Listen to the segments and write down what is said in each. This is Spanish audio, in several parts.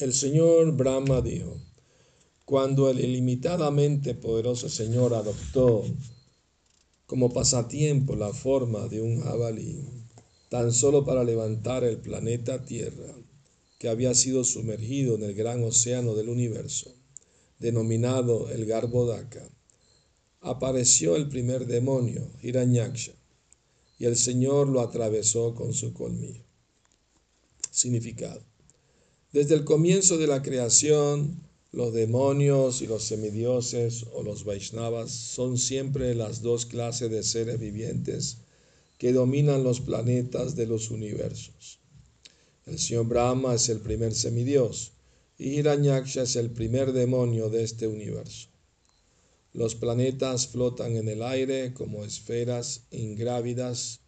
El señor Brahma dijo, cuando el ilimitadamente poderoso Señor adoptó como pasatiempo la forma de un jabalí, tan solo para levantar el planeta Tierra, que había sido sumergido en el gran océano del universo, denominado el Garbhodaka, apareció el primer demonio, Hiranyaksha, y el Señor lo atravesó con su colmillo. Significado. Desde el comienzo de la creación, los demonios y los semidioses o los Vaishnavas son siempre las dos clases de seres vivientes que dominan los planetas de los universos. El señor Brahma es el primer semidios y Hiranyaksha es el primer demonio de este universo. Los planetas flotan en el aire como esferas ingrávidas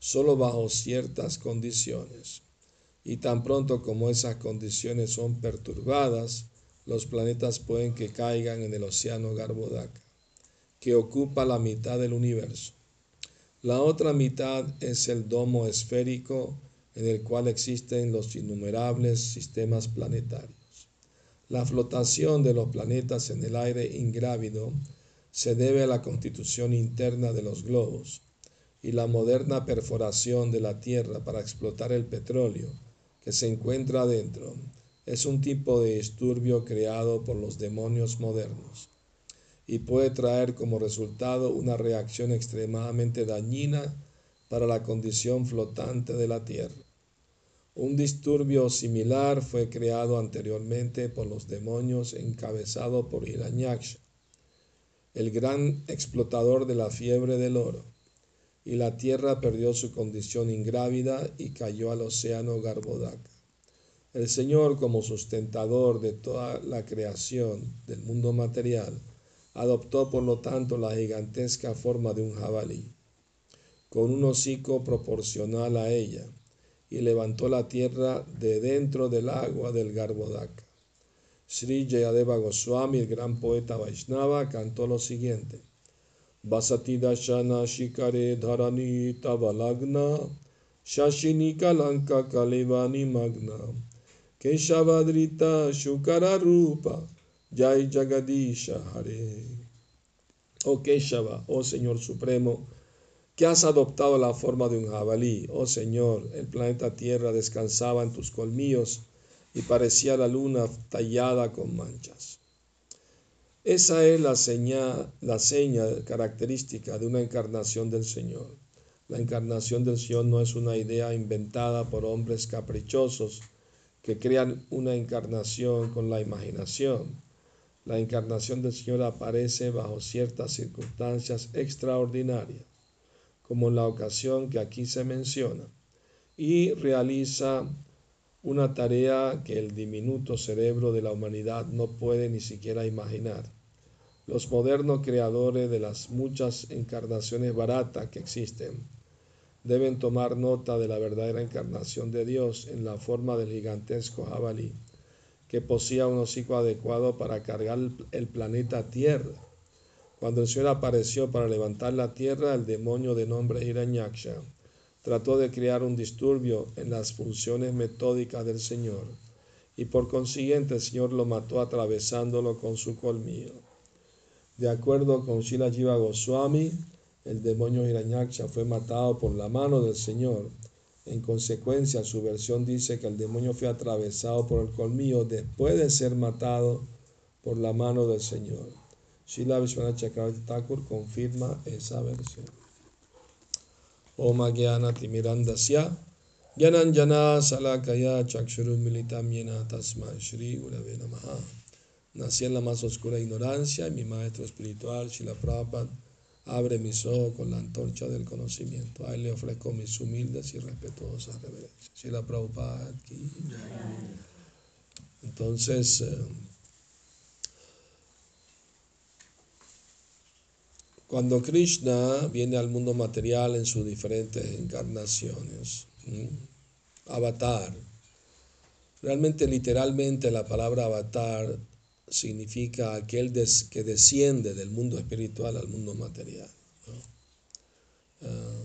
solo bajo ciertas condiciones. Y tan pronto como esas condiciones son perturbadas, los planetas pueden que caigan en el océano Garbhodaka, que ocupa la mitad del universo. La otra mitad es el domo esférico en el cual existen los innumerables sistemas planetarios. La flotación de los planetas en el aire ingrávido se debe a la constitución interna de los globos y la moderna perforación de la Tierra para explotar el petróleo que se encuentra adentro es un tipo de disturbio creado por los demonios modernos y puede traer como resultado una reacción extremadamente dañina para la condición flotante de la Tierra. Un disturbio similar fue creado anteriormente por los demonios encabezado por Hiranyaksha, el gran explotador de la fiebre del oro, y la tierra perdió su condición ingrávida y cayó al océano Garbhodaka. El Señor, como sustentador de toda la creación del mundo material, adoptó por lo tanto la gigantesca forma de un jabalí, con un hocico proporcional a ella y levantó la tierra de dentro del agua del Garbhodaka. Sri Jayadeva Goswami, el gran poeta Vaishnava, cantó lo siguiente. Vasati dashana shikare dharani tavalagna, shashini kalanka kalevani magna, keshavadrita shukara rupa, jai jagadisha hare. Oh Keshava, oh Señor Supremo, que has adoptado la forma de un jabalí. Oh Señor, el planeta Tierra descansaba en tus colmillos y parecía la luna tallada con manchas. Esa es la seña, la seña característica de una encarnación del Señor. La encarnación del Señor no es una idea inventada por hombres caprichosos que crean una encarnación con la imaginación. La encarnación del Señor aparece bajo ciertas circunstancias extraordinarias como la ocasión que aquí se menciona, y realiza una tarea que el diminuto cerebro de la humanidad no puede ni siquiera imaginar. Los modernos creadores de las muchas encarnaciones baratas que existen deben tomar nota de la verdadera encarnación de Dios en la forma del gigantesco jabalí, que posía un hocico adecuado para cargar el planeta Tierra cuando el Señor apareció para levantar la tierra, el demonio de nombre Hiranyaksha trató de crear un disturbio en las funciones metódicas del Señor y por consiguiente el Señor lo mató atravesándolo con su colmillo. De acuerdo con Shila Jiva Goswami, el demonio Hiranyaksha fue matado por la mano del Señor. En consecuencia, su versión dice que el demonio fue atravesado por el colmillo después de ser matado por la mano del Señor. Shila Vishwanath Thakur confirma esa versión. Gyananjana Salakaya Chakshuru Militam Yena Tasma Shri Gurave Namaha. Nací en la más oscura ignorancia y mi maestro espiritual, Shila Prabhupada, abre mis ojos con la antorcha del conocimiento. A él le ofrezco mis humildes y respetuosas reverencias. Shila Prabhupada. Entonces, Cuando Krishna viene al mundo material en sus diferentes encarnaciones, avatar, realmente literalmente la palabra avatar significa aquel que desciende del mundo espiritual al mundo material. Ah,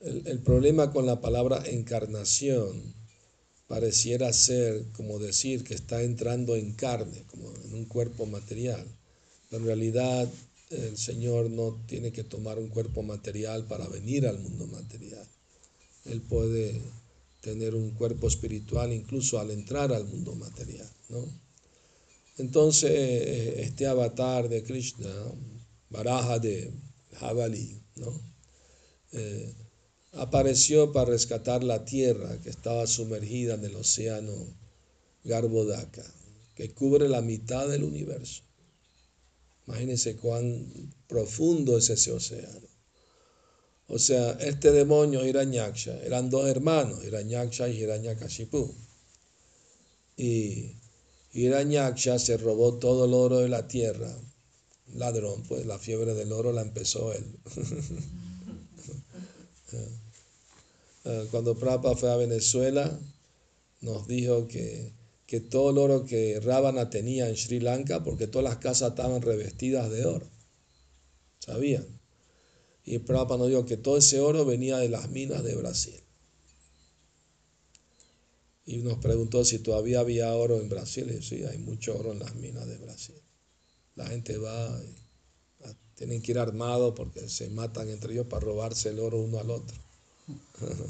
el, el, problema con la palabra encarnación pareciera ser como decir que está entrando en carne, como en un cuerpo material. Pero en realidad el Señor no tiene que tomar un cuerpo material para venir al mundo material. Él puede tener un cuerpo espiritual incluso al entrar al mundo material. ¿no? Entonces, este avatar de Krishna, Baraja de Javali, ¿no? Eh, apareció para rescatar la tierra que estaba sumergida en el océano Garbodaka, que cubre la mitad del universo. Imagínense cuán profundo es ese océano. O sea, este demonio Hiranyaksha eran dos hermanos, Hiranyaksha y Hiranyakashipu. Y Hiranyaksha se robó todo el oro de la tierra. Ladrón, pues la fiebre del oro la empezó él. Eh, cuando Prabhupada fue a Venezuela, nos dijo que, que todo el oro que Ravana tenía en Sri Lanka, porque todas las casas estaban revestidas de oro. ¿Sabían? Y Prabhupada nos dijo que todo ese oro venía de las minas de Brasil. Y nos preguntó si todavía había oro en Brasil. Y sí, hay mucho oro en las minas de Brasil. La gente va, y, tienen que ir armados porque se matan entre ellos para robarse el oro uno al otro.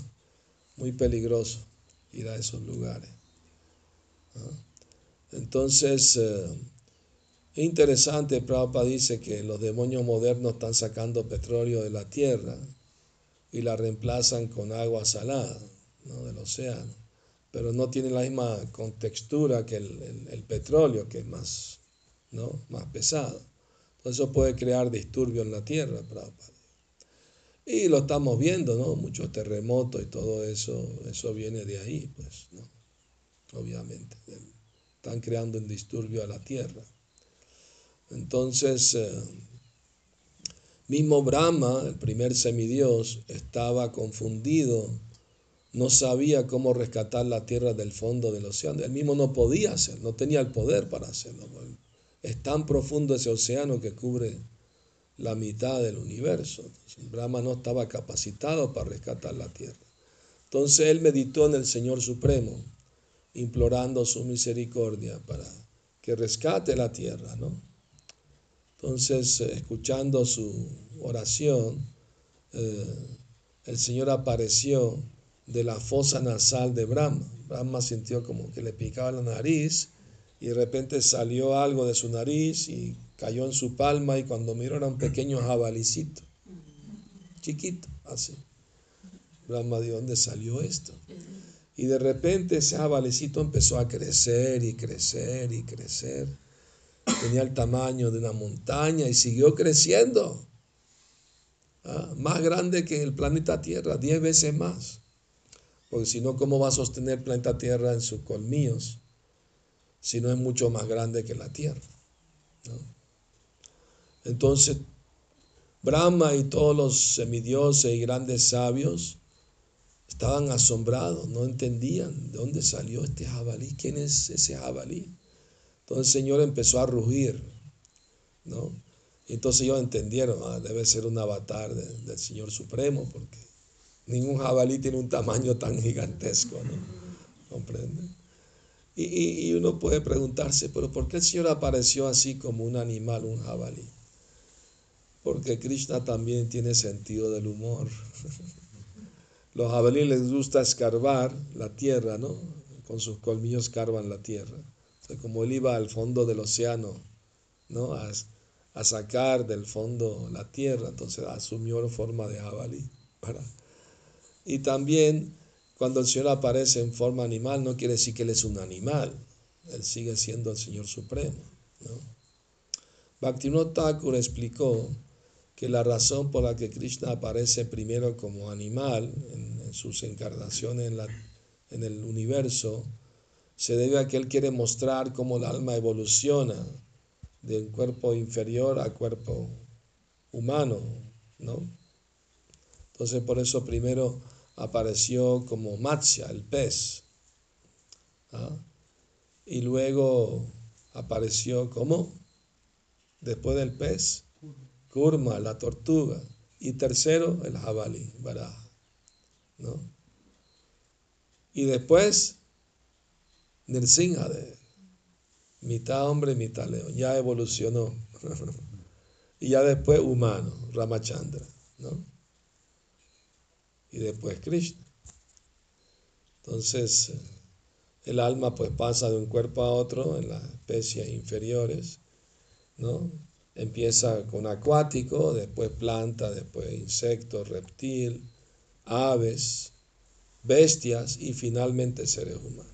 Muy peligroso ir a esos lugares. Entonces, eh, es interesante, Prabhupada dice que los demonios modernos están sacando petróleo de la tierra y la reemplazan con agua salada ¿no? del océano, pero no tiene la misma contextura que el, petróleo, que es más, ¿no? más pesado. Entonces eso puede crear disturbio en la tierra, Prabhupada. Y lo estamos viendo, ¿no? Muchos terremotos y todo eso, eso viene de ahí, pues, ¿no? Obviamente. Están creando un disturbio a la tierra. Entonces, eh, mismo Brahma, el primer semidios, estaba confundido, no sabía cómo rescatar la tierra del fondo del océano. Él mismo no podía hacerlo, no tenía el poder para hacerlo. Es tan profundo ese océano que cubre la mitad del universo. Brahma no estaba capacitado para rescatar la tierra. Entonces él meditó en el Señor Supremo, implorando su misericordia para que rescate la tierra, ¿no? Entonces, escuchando su oración, eh, el Señor apareció de la fosa nasal de Brahma. Brahma sintió como que le picaba la nariz y de repente salió algo de su nariz y cayó en su palma y cuando miró era un pequeño jabalicito, chiquito, así. Brahma, ¿de dónde salió esto? Y de repente ese jabalicito empezó a crecer y crecer y crecer. Tenía el tamaño de una montaña y siguió creciendo. Ah, más grande que el planeta Tierra, diez veces más. Porque si no, ¿cómo va a sostener el planeta Tierra en sus colmillos? Si no es mucho más grande que la Tierra. Entonces, Brahma y todos los semidioses y grandes sabios estaban asombrados, no entendían de dónde salió este jabalí, quién es ese jabalí. Entonces el Señor empezó a rugir, ¿no? Y entonces ellos entendieron, ah, debe ser un avatar del Señor Supremo, porque ningún jabalí tiene un tamaño tan gigantesco, ¿no? ¿Comprenden? Y, y, uno puede preguntarse, pero ¿por qué el Señor apareció así como un animal, un jabalí? porque Krishna también tiene sentido del humor. Los jabalíes les gusta escarbar la tierra, ¿no? Con sus colmillos escarban la tierra. como él iba al fondo del océano, ¿no? A, sacar del fondo la tierra, entonces asumió forma de jabalí. Y también cuando el Señor aparece en forma animal, no quiere decir que Él es un animal, Él sigue siendo el Señor Supremo. ¿no? Bhaktivinoda Thakur explicó que la razón por la que Krishna aparece primero como animal en, sus encarnaciones en, la, en el universo se debe a que él quiere mostrar cómo el alma evoluciona de un cuerpo inferior a cuerpo humano, ¿no? Entonces por eso primero apareció como Matsya, el pez, ¿ah? y luego apareció como, después del pez, Kurma, la tortuga. Y tercero, el jabalí, baraja. ¿no? Y después de mitad hombre, mitad león, ya evolucionó. y ya después humano, Ramachandra, ¿no? Y después Krishna. Entonces, el alma pues pasa de un cuerpo a otro en las especies inferiores, ¿no? Empieza con acuático, después planta, después insecto, reptil, aves, bestias y finalmente seres humanos.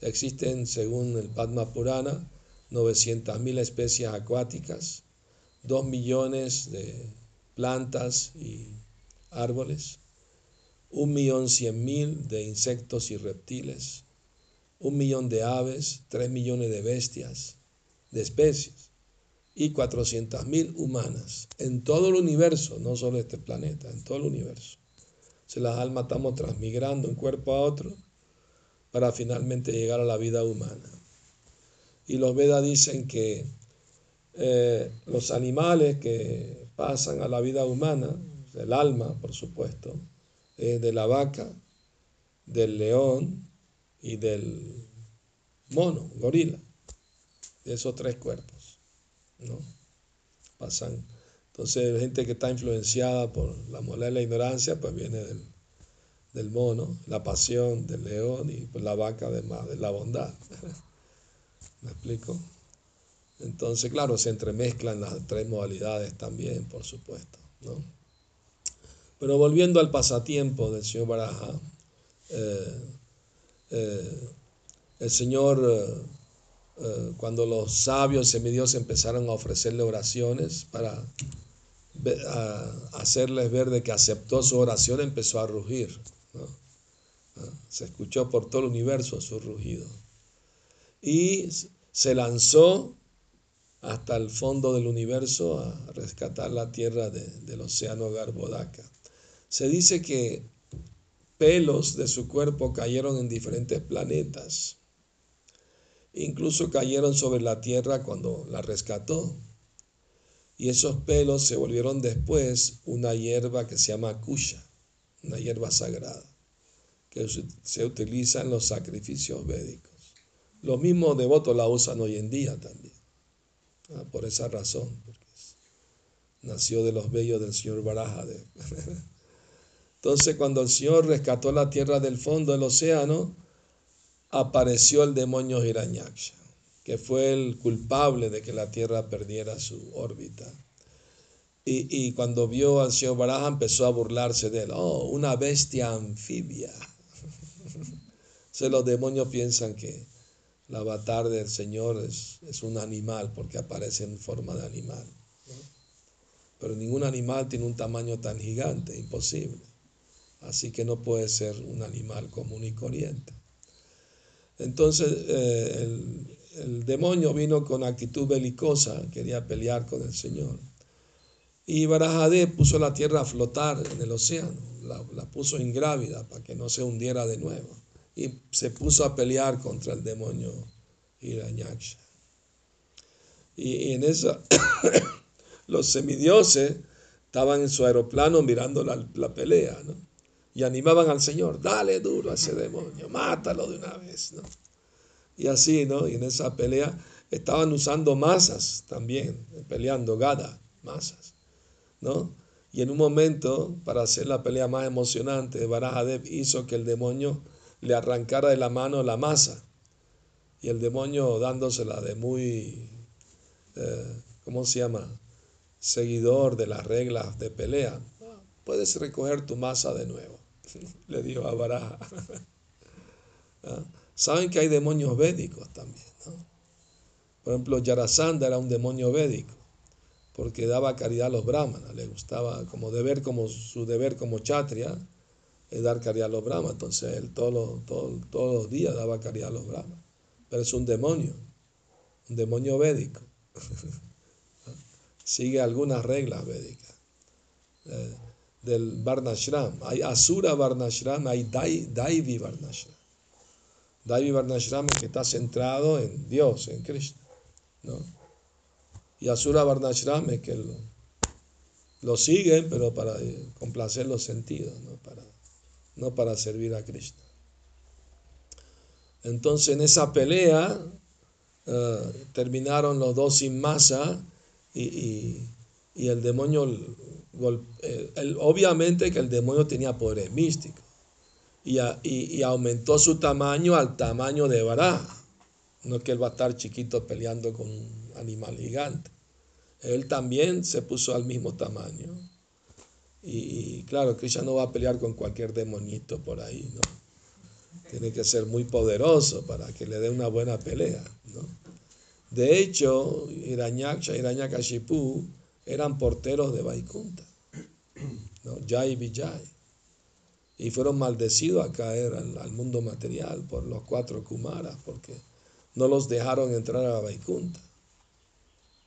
Existen, según el Padma Purana, 900.000 especies acuáticas, 2 millones de plantas y árboles, 1.100.000 de insectos y reptiles, un millón de aves, 3 millones de bestias, de especies, y 400.000 humanas en todo el universo, no solo este planeta, en todo el universo. Si las almas estamos transmigrando un cuerpo a otro para finalmente llegar a la vida humana. Y los Vedas dicen que eh, los animales que pasan a la vida humana, el alma, por supuesto, es de la vaca, del león y del mono, gorila, de esos tres cuerpos, ¿no? Pasan. Entonces, gente que está influenciada por la moral y la ignorancia, pues viene del, del mono, la pasión del león y pues la vaca además de la bondad. ¿Me explico? Entonces, claro, se entremezclan las tres modalidades también, por supuesto. ¿no? Pero volviendo al pasatiempo del señor Baraja, eh, eh, el Señor, eh, cuando los sabios semidios empezaron a ofrecerle oraciones para hacerles ver de que aceptó su oración, empezó a rugir. Se escuchó por todo el universo su rugido. Y se lanzó hasta el fondo del universo a rescatar la tierra del océano Garbodaka. Se dice que pelos de su cuerpo cayeron en diferentes planetas. Incluso cayeron sobre la tierra cuando la rescató. Y esos pelos se volvieron después una hierba que se llama kusha una hierba sagrada que se utiliza en los sacrificios védicos. Los mismos devotos la usan hoy en día también, por esa razón, porque nació de los bellos del señor Baraja. Entonces, cuando el Señor rescató la tierra del fondo del océano, apareció el demonio Hiranyaksha, que fue el culpable de que la tierra perdiera su órbita. Y, cuando vio al señor Baraja empezó a burlarse de él. Oh, una bestia anfibia. los demonios piensan que el avatar del Señor es, es, un animal porque aparece en forma de animal. Pero ningún animal tiene un tamaño tan gigante, imposible. Así que no puede ser un animal común y corriente. Entonces eh, el, el demonio vino con actitud belicosa, quería pelear con el Señor. Y Barajadé puso la tierra a flotar en el océano, la, puso ingrávida para que no se hundiera de nuevo. Y se puso a pelear contra el demonio Hiranyaksha. Y, en esa, los semidioses estaban en su aeroplano mirando la, pelea, ¿no? Y animaban al Señor, dale duro a ese demonio, mátalo de una vez, ¿no? Y así, ¿no? Y en esa pelea estaban usando masas también, peleando, gada, masas. Y en un momento, para hacer la pelea más emocionante, Barajadev hizo que el demonio le arrancara de la mano la masa. Y el demonio dándosela de muy, eh, ¿cómo se llama? Seguidor de las reglas de pelea. Puedes recoger tu masa de nuevo, le dijo a Baraja. ¿Ah? Saben que hay demonios védicos también. Por ejemplo, Yarasanda era un demonio védico porque daba caridad a los brahmanas, le gustaba como deber, como su deber como chatria, es dar caridad a los brahmanas, entonces él todos los días daba caridad a los brahmanas, pero es un demonio, un demonio védico, sigue algunas reglas védicas. Eh, del Varnashram. Hay Asura Varnashram, hay Daivi Varnashram. Daivi Varnashram es que está centrado en Dios, en Krishna. ¿no? Y Asura Varnashram es que lo, siguen, pero para eh, complacer los sentidos, no para, no para servir a Krishna. Entonces en esa pelea eh, terminaron los dos sin masa y, el demonio, obviamente que el demonio tenía poderes místicos y, y, aumentó su tamaño al tamaño de Bará. No es que él va a estar chiquito peleando con un animal gigante. Él también se puso al mismo tamaño. Y, claro, Krishna no va a pelear con cualquier demonito por ahí, ¿no? Tiene que ser muy poderoso para que le dé una buena pelea, ¿no? De hecho, Hiranyakashipu eran porteros de Vaikunta, ¿no? Jai Vijay. Y fueron maldecidos a caer al, mundo material por los cuatro Kumaras, porque no los dejaron entrar a Vaikunta.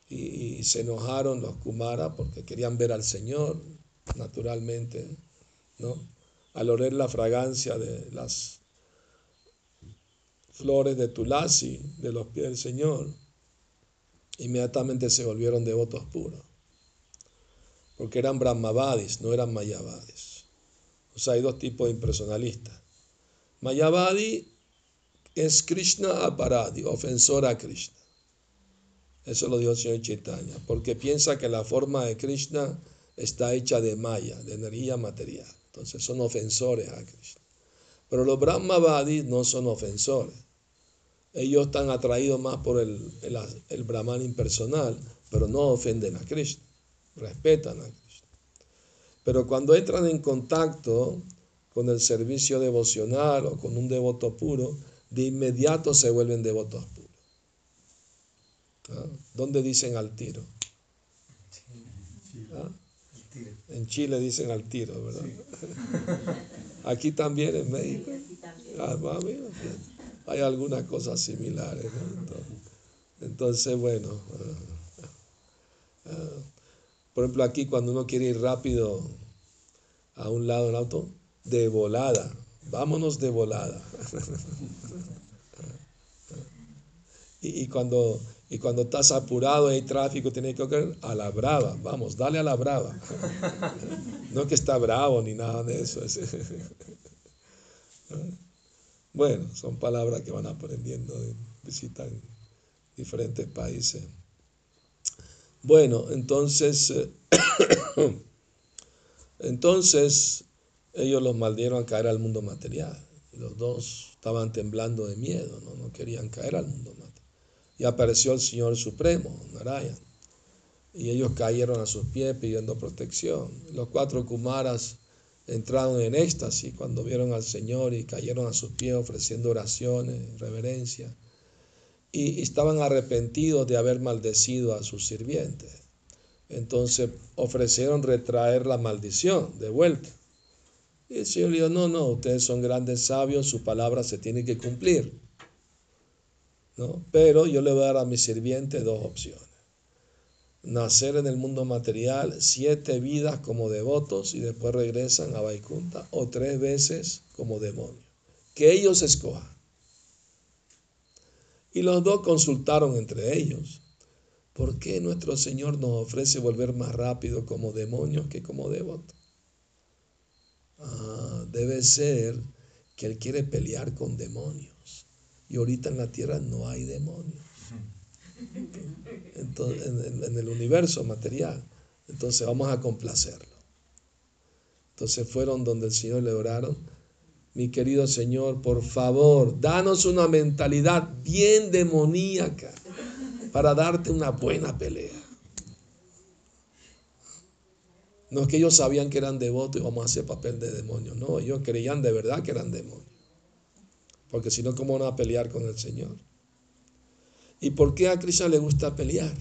Y, y se enojaron los Kumaras porque querían ver al Señor, naturalmente, ¿no? Al oler la fragancia de las flores de Tulasi, de los pies del Señor, inmediatamente se volvieron devotos puros. Porque eran brahmavadis, no eran mayavadis. O sea, hay dos tipos de impersonalistas. Mayavadi es Krishna aparadi, ofensor a Krishna. Eso lo dijo el señor Chaitanya, porque piensa que la forma de Krishna está hecha de maya, de energía material. Entonces son ofensores a Krishna. Pero los Brahmavadis no son ofensores. Ellos están atraídos más por el, el, Brahman impersonal, pero no ofenden a Krishna, respetan a Krishna. Pero cuando entran en contacto con el servicio devocional o con un devoto puro, de inmediato se vuelven devotos puros. ¿Ah? ¿Dónde dicen al tiro? ¿Ah? En Chile dicen al tiro, ¿verdad? Aquí también en México. Ah, hay algunas cosas similares. Entonces, bueno, por ejemplo, aquí cuando uno quiere ir rápido a un lado del auto, de volada, vámonos de volada. y, cuando y cuando estás apurado, hay tráfico, tienes que ir a la brava. Vamos, dale a la brava. No que está bravo ni nada de eso. Bueno, son palabras que van aprendiendo visitan diferentes países. Bueno, entonces, entonces ellos los maldieron a caer al mundo material. Y los dos estaban temblando de miedo, no, no querían caer al mundo material y apareció el Señor Supremo, Narayan. Y ellos cayeron a sus pies pidiendo protección. Los cuatro Kumaras entraron en éxtasis cuando vieron al Señor y cayeron a sus pies ofreciendo oraciones, reverencia. Y estaban arrepentidos de haber maldecido a sus sirvientes. Entonces ofrecieron retraer la maldición de vuelta. Y el Señor dijo, no, no, ustedes son grandes sabios, su palabra se tiene que cumplir. Pero yo le voy a dar a mi sirviente dos opciones. Nacer en el mundo material siete vidas como devotos y después regresan a Vaikunta o tres veces como demonios. Que ellos escojan. Y los dos consultaron entre ellos. ¿Por qué nuestro Señor nos ofrece volver más rápido como demonios que como devotos? Ah, debe ser que Él quiere pelear con demonios. Y ahorita en la tierra no hay demonios. en, el universo material. Entonces vamos a complacerlo. Entonces fueron donde el Señor le oraron. Mi querido Señor, por favor, danos una mentalidad bien demoníaca para darte una buena pelea. No es que ellos sabían que eran devotos y vamos a hacer papel de demonio. No, ellos creían de verdad que eran demonios porque si no, ¿cómo van a pelear con el Señor? ¿Y por qué a Krishna le gusta pelear?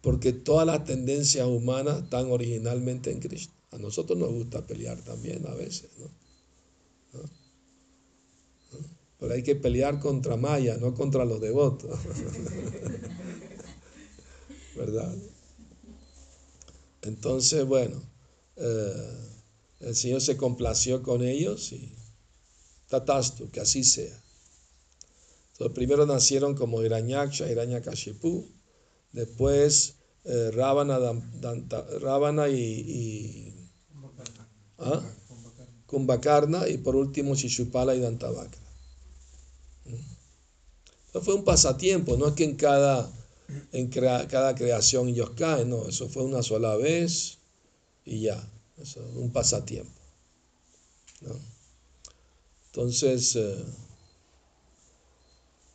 Porque todas las tendencias humanas están originalmente en Krishna. A nosotros nos gusta pelear también a veces, ¿no? Pero hay que pelear contra Maya, no contra los devotos. ¿Verdad? Entonces, bueno, eh, el Señor se complació con ellos y Tatastu, que así sea. Entonces, primero nacieron como Hiranyaksha, Hiranyakashipu, después eh, Ravana, y, y ¿ah? Kumbhakarna y por último Shishupala y Dantavakra. Fue un pasatiempo, no es que en cada, en cada creación ellos caen, no, eso fue una sola vez y ya, eso un pasatiempo. Entonces, eh,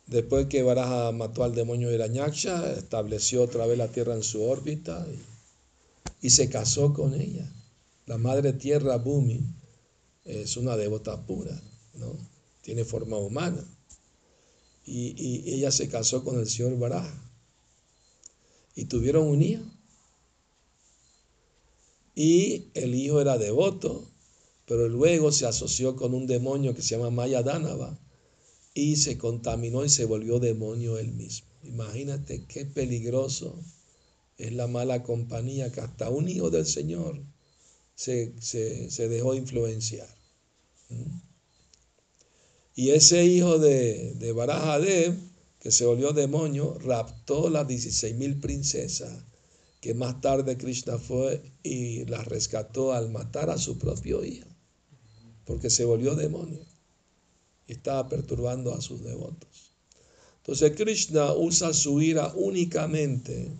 después que Baraja mató al demonio de Irañaksha, estableció otra vez la tierra en su órbita y, y se casó con ella. La madre tierra Bumi es una devota pura, ¿no? tiene forma humana. Y, ella se casó con el señor Baraja. Y tuvieron un hijo. Y el hijo era devoto, pero luego se asoció con un demonio que se llama Maya Dánava y se contaminó y se volvió demonio él mismo. Imagínate qué peligroso es la mala compañía que hasta un hijo del Señor se, se dejó influenciar. ¿Mm? Y ese hijo de, de que se volvió demonio, raptó las 16 mil princesas, que más tarde Krishna fue y las rescató al matar a su propio hijo, porque se volvió demonio y estaba perturbando a sus devotos. Entonces Krishna usa su ira únicamente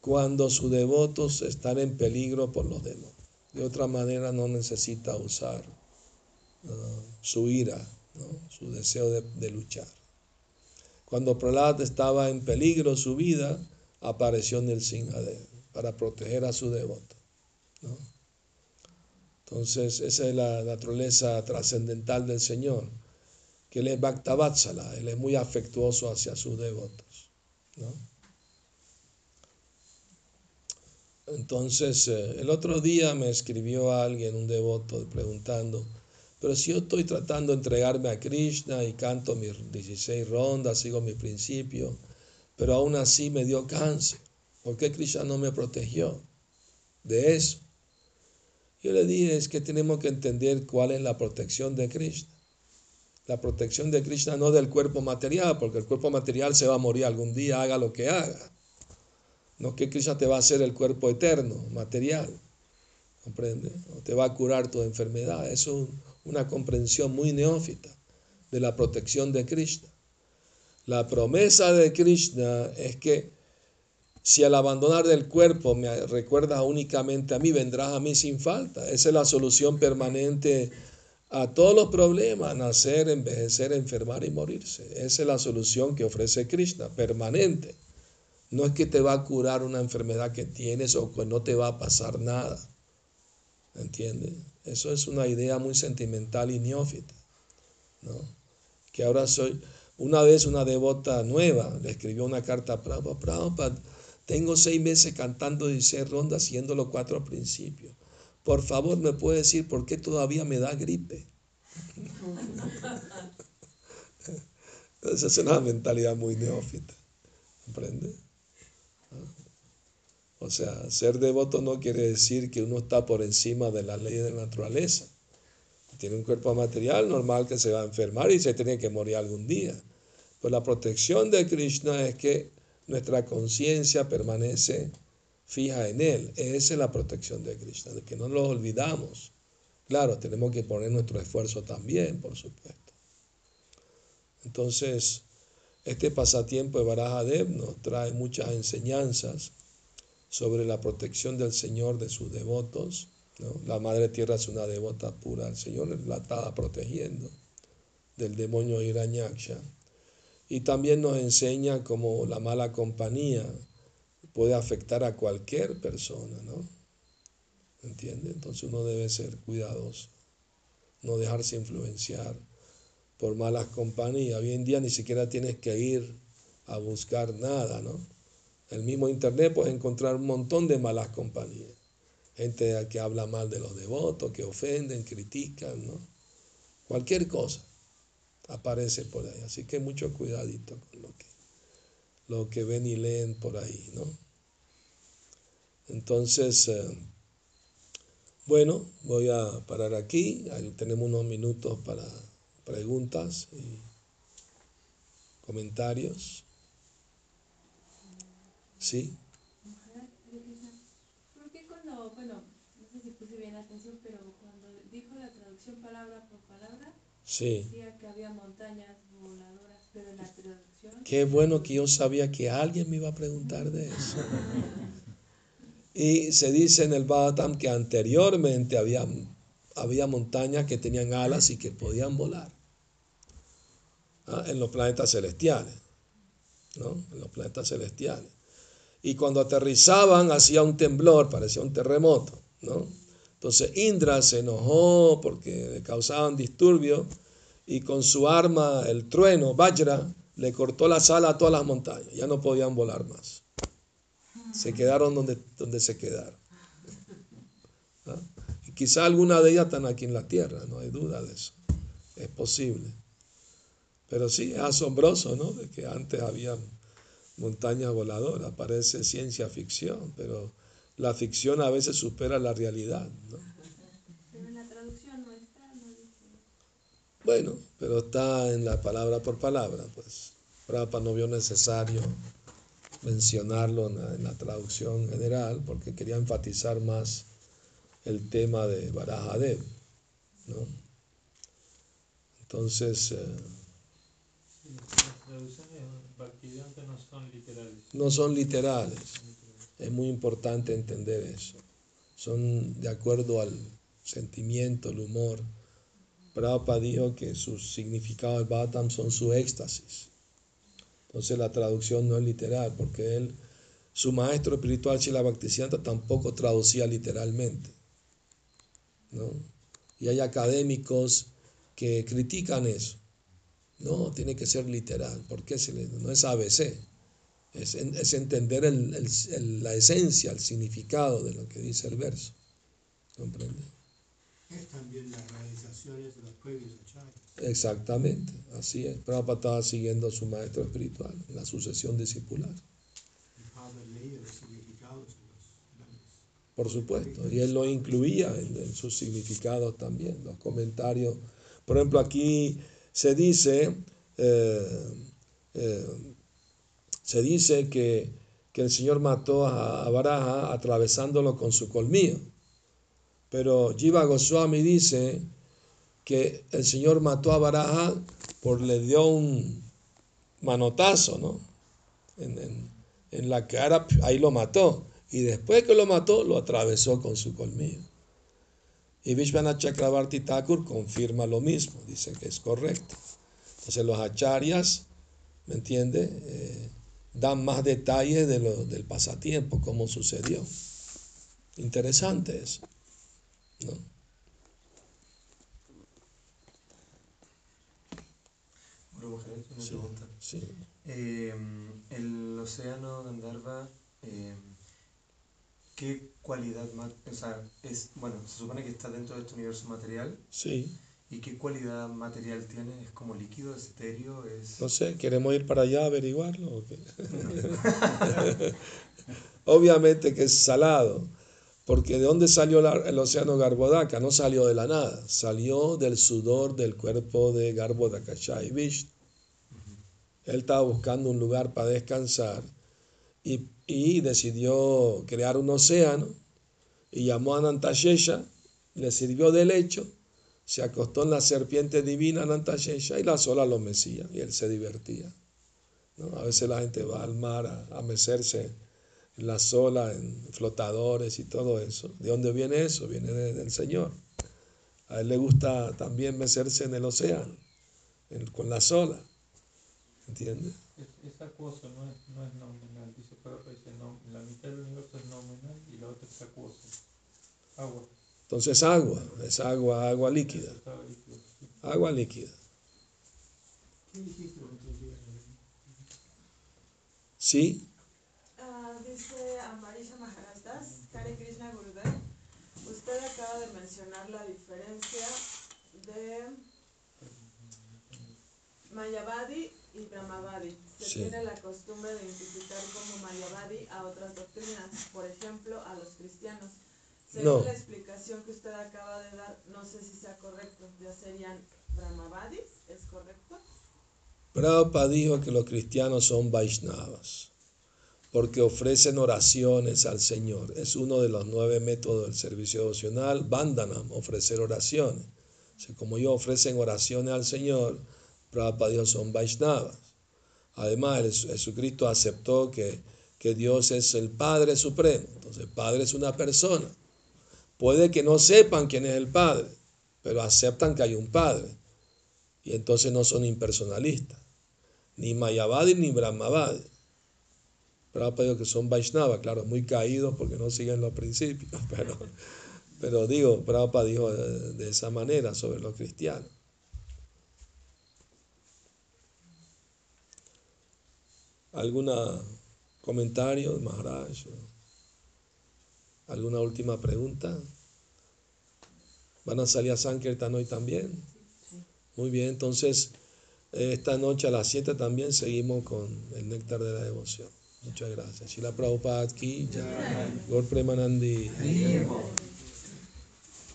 cuando sus devotos están en peligro por los demonios. De otra manera no necesita usar su ira, su deseo de, luchar. Cuando Prahlad estaba en peligro su vida, apareció en el Singadev para proteger a su devoto. Entonces, esa es la naturaleza trascendental del Señor, que Él es Bhaktavatsala, Él es muy afectuoso hacia sus devotos. Entonces, eh, el otro día me escribió alguien, un devoto, preguntando, pero si yo estoy tratando de entregarme a Krishna y canto mis 16 rondas, sigo mi principio, pero aún así me dio cáncer, ¿por qué Krishna no me protegió de eso? Yo le dije, es que tenemos que entender cuál es la protección de Krishna. La protección de Krishna no del cuerpo material, porque el cuerpo material se va a morir algún día, haga lo que haga. No que Krishna te va a hacer el cuerpo eterno, material. ¿Comprende? O te va a curar tu enfermedad. Es una comprensión muy neófita de la protección de Krishna. La promesa de Krishna es que si al abandonar del cuerpo me recuerdas únicamente a mí, vendrás a mí sin falta. Esa es la solución permanente a todos los problemas, nacer, envejecer, enfermar y morirse. Esa es la solución que ofrece Krishna, permanente. No es que te va a curar una enfermedad que tienes o que no te va a pasar nada. ¿Entiendes? Eso es una idea muy sentimental y neófita. ¿no? Que ahora soy, una vez una devota nueva le escribió una carta a Prabhupada, Prabhupada, tengo seis meses cantando y seis rondas haciendo los cuatro principios. Por favor, ¿me puede decir por qué todavía me da gripe? Esa es una mentalidad muy neófita. ¿Comprende? O sea, ser devoto no quiere decir que uno está por encima de la ley de la naturaleza. Tiene un cuerpo material normal que se va a enfermar y se tiene que morir algún día. Pues la protección de Krishna es que nuestra conciencia permanece fija en Él. Esa es la protección de Krishna, de que no lo olvidamos. Claro, tenemos que poner nuestro esfuerzo también, por supuesto. Entonces, este pasatiempo de Barajadev nos trae muchas enseñanzas sobre la protección del Señor de sus devotos. La Madre Tierra es una devota pura, el Señor la está protegiendo del demonio Irañaksha. Y también nos enseña cómo la mala compañía puede afectar a cualquier persona, ¿no? ¿Entiende? Entonces uno debe ser cuidadoso, no dejarse influenciar por malas compañías. Hoy en día ni siquiera tienes que ir a buscar nada, ¿no? El mismo Internet puedes encontrar un montón de malas compañías. Gente que habla mal de los devotos, que ofenden, critican, ¿no? Cualquier cosa aparece por ahí. Así que mucho cuidadito con lo que, lo que ven y leen por ahí, ¿no? Entonces, eh, bueno, voy a parar aquí. Ahí tenemos unos minutos para preguntas y comentarios. Sí. ¿Por qué cuando, bueno, no sé si puse bien atención, pero cuando dijo la traducción palabra por palabra, decía que había montañas voladoras Pero en la traducción. Qué bueno que yo sabía que alguien me iba a preguntar de eso. Y se dice en el Bhagavatam que anteriormente había, había montañas que tenían alas y que podían volar ¿ah? en los planetas celestiales. ¿no? En los planetas celestiales. Y cuando aterrizaban hacía un temblor, parecía un terremoto. ¿no? Entonces Indra se enojó porque le causaban disturbios y con su arma, el trueno, Vajra, le cortó la sala a todas las montañas. Ya no podían volar más. Se quedaron donde, donde se quedaron. ¿Ah? Y quizá alguna de ellas están aquí en la tierra, no hay duda de eso. Es posible. Pero sí, es asombroso, ¿no? De que antes había montañas voladoras. Parece ciencia ficción, pero la ficción a veces supera la realidad, ¿no? Pero en la traducción no está, no dice. Bueno, pero está en la palabra por palabra, pues. Prabhupada no vio necesario mencionarlo en la, en la traducción general porque quería enfatizar más el tema de Barajadev, ¿no? Entonces, eh, Las traducciones Bhaktivedanta no son literales. No son literales. Es muy importante entender eso. Son de acuerdo al sentimiento, el humor. Prabhupada dijo que sus significados del Bhattam son su éxtasis. Entonces la traducción no es literal, porque él, su maestro espiritual, Shila Bhaktisiddhanta, tampoco traducía literalmente. ¿no? Y hay académicos que critican eso. No, tiene que ser literal, porque se le- no es ABC. Es, es entender el- el- el- la esencia, el significado de lo que dice el verso. ¿Comprende? Es también las realizaciones de los previos acharyas. Exactamente, así es. Prabhupada estaba siguiendo a su maestro espiritual, en la sucesión discipular, por supuesto. Y él lo incluía en, en sus significados también, los comentarios. Por ejemplo, aquí se dice, eh, eh, se dice que, que el Señor mató a, Baraja atravesándolo con su colmillo. Pero Jiva Goswami dice que el Señor mató a Baraja por le dio un manotazo, ¿no? En, en- en la cara, ahí lo mató. Y después que lo mató, lo atravesó con su colmillo. Y Vishwanath Chakrabarti Thakur confirma lo mismo, dice que es correcto. Entonces los acharyas, ¿me entiende? Eh, dan más detalles de lo, del pasatiempo, cómo sucedió. Interesante eso. ¿no? Una Sí. pregunta. Sí. Eh, el océano Gandharva, eh, ¿qué cualidad más, o sea, es, bueno, se supone que está dentro de este universo material, sí. ¿Y qué cualidad material tiene? ¿Es como líquido, es etéreo, es...? No sé, ¿queremos ir para allá a averiguarlo? o qué? Obviamente que es salado, porque ¿de dónde salió la- el océano Garbhodaka? No salió de la nada, salió del sudor del cuerpo de Garbhodakashai Vishnu. Él estaba buscando un lugar para descansar y, y decidió crear un océano y llamó a Nantashesha, le sirvió de lecho, se acostó en la serpiente divina Nantashesha y las olas lo mecían y él se divertía. ¿no? A veces la gente va al mar a, a mecerse en las olas, en flotadores y todo eso. ¿De dónde viene eso? Viene de- del Señor. A él le gusta también mecerse en el océano, en- con las olas. ¿Entiendes? Es, es acuoso, no es, no es nominal. Dice Prabhupada, dice no, la mitad del universo es nominal y la otra es acuosa. Agua. Entonces agua, es agua, agua líquida, agua líquida. ¿Sí? Ah, dice Amarisha Maharashtas, Hare Krishna Gurudev. Usted acaba de mencionar la diferencia de Mayavadi y Brahmavadi. Se Sí. tiene la costumbre de identificar como Mayavadi a otras doctrinas, por ejemplo, a los cristianos. Según No. la explicación que usted acaba de dar, no sé si sea correcto, ya serían Brahmavadis, ¿es correcto? Prabhupada dijo que los cristianos son Vaishnavas porque ofrecen oraciones al Señor. Es uno de los nueve métodos del servicio devocional, Vandanam, ofrecer oraciones. O sea, como ellos ofrecen oraciones al Señor, Prabhupada dijo son Vaishnavas. Además, Jesucristo aceptó que, que Dios es el Padre Supremo. Entonces, el Padre es una persona. Puede que no sepan quién es el Padre, pero aceptan que hay un Padre. Y entonces no son impersonalistas. Ni Mayavadi ni Brahmavadi. Prabhupada dijo que son Vaishnava, claro, muy caídos porque no siguen los principios. Pero, pero digo, Prabhupada dijo de, esa manera sobre los cristianos. ¿Alguna comentario, Maharaj? ¿Alguna última pregunta? ¿Van a salir a Sankirtan hoy también? Muy bien, entonces eh, esta noche a las 7 también seguimos con el néctar de la devoción. Muchas gracias. Shila Prabhupada Jai. Gaur Premanandi.